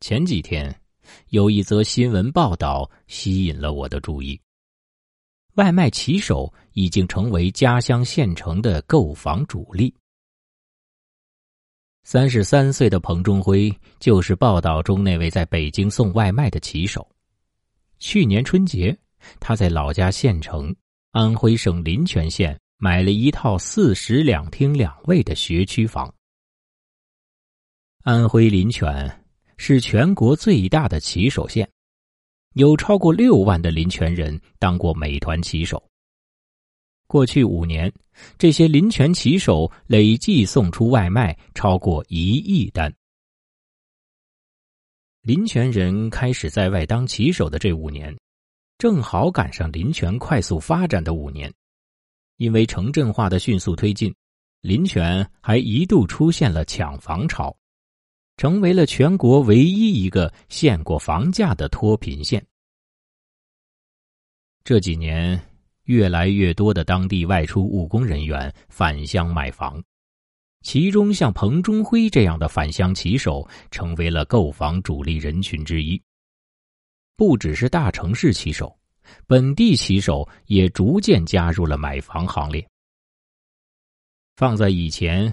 前几天，有一则新闻报道吸引了我的注意。外卖骑手已经成为家乡县城的购房主力。三十三岁的彭中辉就是报道中那位在北京送外卖的骑手。去年春节，他在老家县城安徽省临泉县买了一套四室两厅两卫的学区房。安徽临泉。是全国最大的骑手县，有超过六万的临泉人当过美团骑手。过去五年，这些临泉骑手累计送出外卖超过一亿单。临泉人开始在外当骑手的这五年，正好赶上临泉快速发展的五年，因为城镇化的迅速推进，临泉还一度出现了抢房潮。成为了全国唯一一个限过房价的脱贫县。这几年，越来越多的当地外出务工人员返乡买房，其中像彭中辉这样的返乡骑手成为了购房主力人群之一。不只是大城市骑手，本地骑手也逐渐加入了买房行列。放在以前，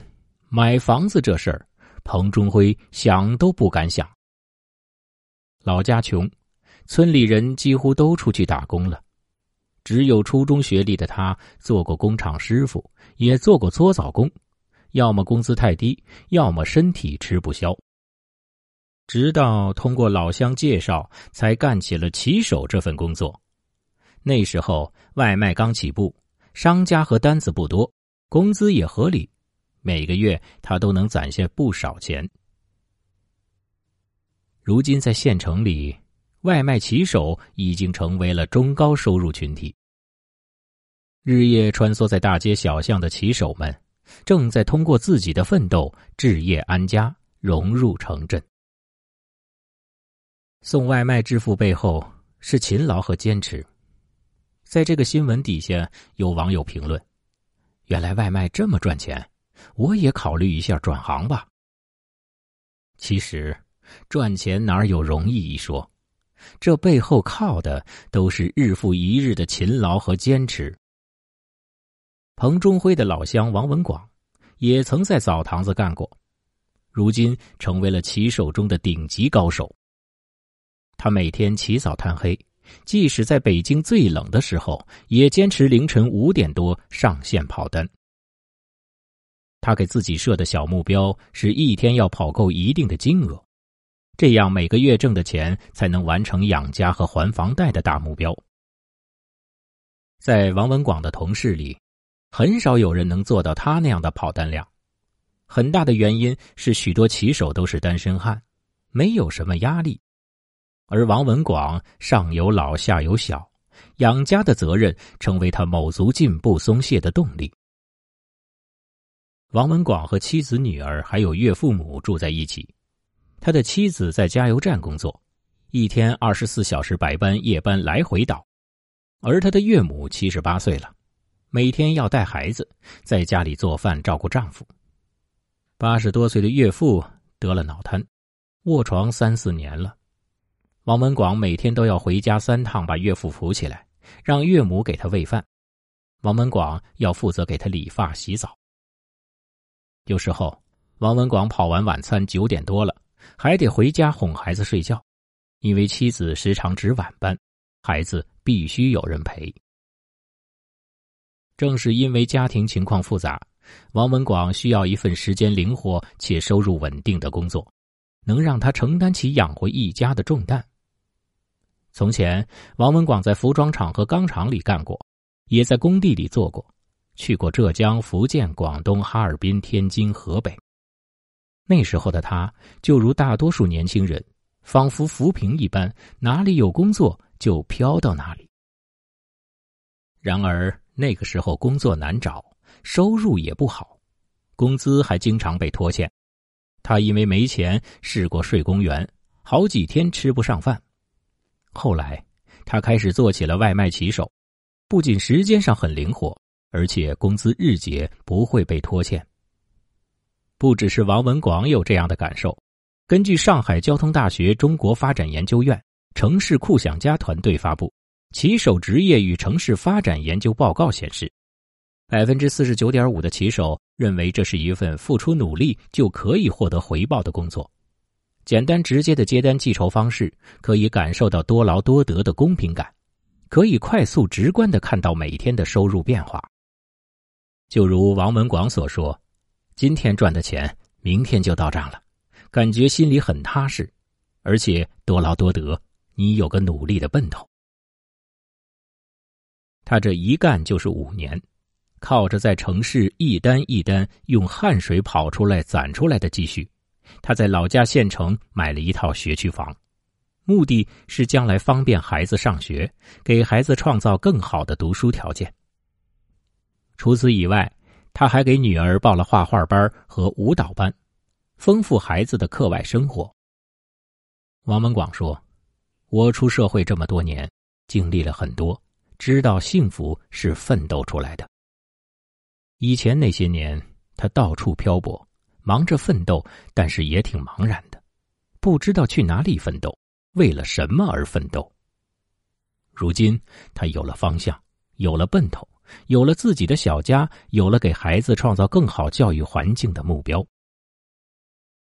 买房子这事儿。彭中辉想都不敢想。老家穷，村里人几乎都出去打工了，只有初中学历的他做过工厂师傅，也做过搓澡工，要么工资太低，要么身体吃不消。直到通过老乡介绍，才干起了骑手这份工作。那时候外卖刚起步，商家和单子不多，工资也合理。每个月他都能攒下不少钱。如今在县城里，外卖骑手已经成为了中高收入群体。日夜穿梭在大街小巷的骑手们，正在通过自己的奋斗置业安家，融入城镇。送外卖致富背后是勤劳和坚持。在这个新闻底下，有网友评论：“原来外卖这么赚钱。”我也考虑一下转行吧。其实，赚钱哪有容易一说？这背后靠的都是日复一日的勤劳和坚持。彭中辉的老乡王文广，也曾在澡堂子干过，如今成为了棋手中的顶级高手。他每天起早贪黑，即使在北京最冷的时候，也坚持凌晨五点多上线跑单。他给自己设的小目标是一天要跑够一定的金额，这样每个月挣的钱才能完成养家和还房贷的大目标。在王文广的同事里，很少有人能做到他那样的跑单量。很大的原因是许多骑手都是单身汉，没有什么压力，而王文广上有老下有小，养家的责任成为他卯足劲不松懈的动力。王文广和妻子、女儿还有岳父母住在一起。他的妻子在加油站工作，一天二十四小时白班、夜班来回倒。而他的岳母七十八岁了，每天要带孩子，在家里做饭照顾丈夫。八十多岁的岳父得了脑瘫，卧床三四年了。王文广每天都要回家三趟，把岳父扶起来，让岳母给他喂饭。王文广要负责给他理发、洗澡。有时候，王文广跑完晚餐九点多了，还得回家哄孩子睡觉，因为妻子时常值晚班，孩子必须有人陪。正是因为家庭情况复杂，王文广需要一份时间灵活且收入稳定的工作，能让他承担起养活一家的重担。从前，王文广在服装厂和钢厂里干过，也在工地里做过。去过浙江、福建、广东、哈尔滨、天津、河北。那时候的他，就如大多数年轻人，仿佛浮萍一般，哪里有工作就飘到哪里。然而那个时候工作难找，收入也不好，工资还经常被拖欠。他因为没钱，试过睡公园，好几天吃不上饭。后来，他开始做起了外卖骑手，不仅时间上很灵活。而且工资日结，不会被拖欠。不只是王文广有这样的感受，根据上海交通大学中国发展研究院城市酷想家团队发布《骑手职业与城市发展研究报告》显示，百分之四十九点五的骑手认为这是一份付出努力就可以获得回报的工作。简单直接的接单计酬方式，可以感受到多劳多得的公平感，可以快速直观的看到每天的收入变化。就如王文广所说：“今天赚的钱，明天就到账了。”感觉心里很踏实，而且多劳多得，你有个努力的奔头。他这一干就是五年，靠着在城市一单一单用汗水跑出来攒出来的积蓄，他在老家县城买了一套学区房，目的是将来方便孩子上学，给孩子创造更好的读书条件。除此以外，他还给女儿报了画画班和舞蹈班。丰富孩子的课外生活。王文广说：“我出社会这么多年，经历了很多，知道幸福是奋斗出来的。以前那些年，他到处漂泊，忙着奋斗，但是也挺茫然的，不知道去哪里奋斗，为了什么而奋斗。如今，他有了方向，有了奔头，有了自己的小家，有了给孩子创造更好教育环境的目标。”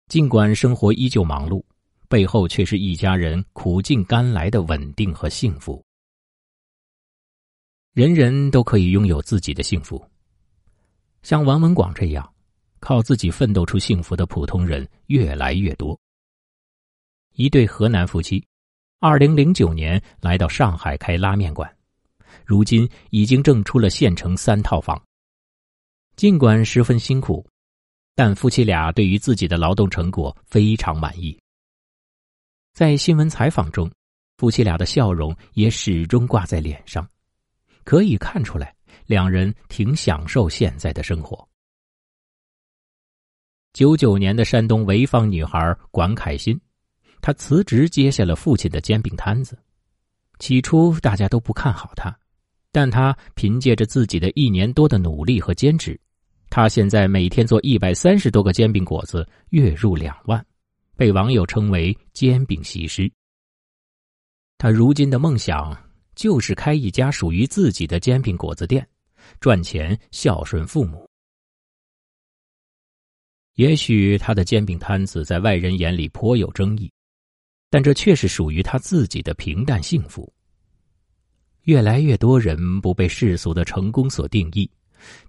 尽管生活依旧忙碌，背后却是一家人苦尽甘来的稳定和幸福。人人都可以拥有自己的幸福。像王文广这样，靠自己奋斗出幸福的普通人越来越多。一对河南夫妻，二零零九年来到上海开拉面馆，如今已经挣出了县城三套房。尽管十分辛苦。但夫妻俩对于自己的劳动成果非常满意。在新闻采访中，夫妻俩的笑容也始终挂在脸上，可以看出来两人挺享受现在的生活。九九年的山东潍坊女孩管凯欣，她辞职接下了父亲的煎饼摊子。起初大家都不看好她，但他凭借着自己的一年多的努力和坚持。他现在每天做一百三十多个煎饼果子，月入两万，被网友称为“煎饼西施”。他如今的梦想就是开一家属于自己的煎饼果子店，赚钱孝顺父母。也许他的煎饼摊子在外人眼里颇有争议，但这却是属于他自己的平淡幸福。越来越多人不被世俗的成功所定义。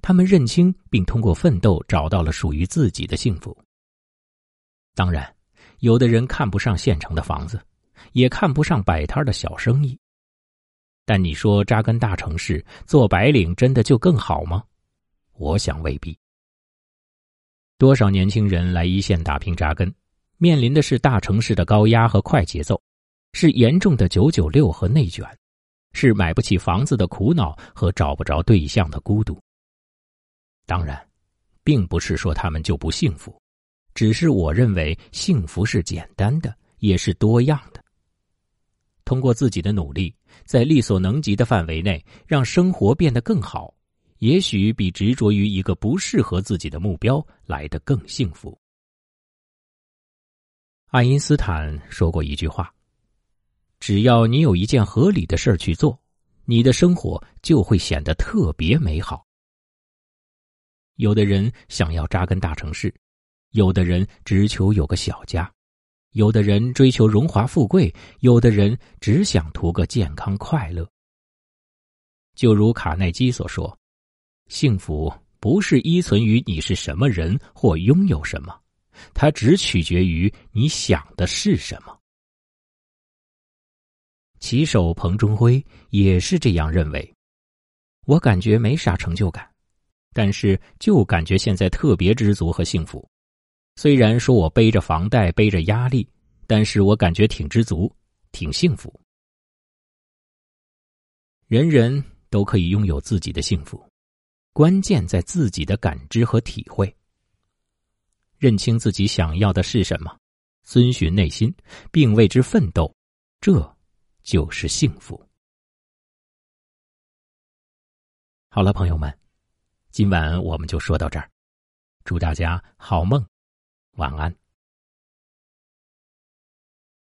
他们认清并通过奋斗找到了属于自己的幸福。当然，有的人看不上县城的房子，也看不上摆摊的小生意。但你说扎根大城市做白领真的就更好吗？我想未必。多少年轻人来一线打拼扎根，面临的是大城市的高压和快节奏，是严重的九九六和内卷，是买不起房子的苦恼和找不着对象的孤独。当然，并不是说他们就不幸福，只是我认为幸福是简单的，也是多样的。通过自己的努力，在力所能及的范围内，让生活变得更好，也许比执着于一个不适合自己的目标来得更幸福。爱因斯坦说过一句话：“只要你有一件合理的事儿去做，你的生活就会显得特别美好。”有的人想要扎根大城市，有的人只求有个小家，有的人追求荣华富贵，有的人只想图个健康快乐。就如卡耐基所说：“幸福不是依存于你是什么人或拥有什么，它只取决于你想的是什么。”棋手彭中辉也是这样认为。我感觉没啥成就感。但是，就感觉现在特别知足和幸福。虽然说我背着房贷，背着压力，但是我感觉挺知足，挺幸福。人人都可以拥有自己的幸福，关键在自己的感知和体会。认清自己想要的是什么，遵循内心，并为之奋斗，这就是幸福。好了，朋友们。今晚我们就说到这儿，祝大家好梦，晚安。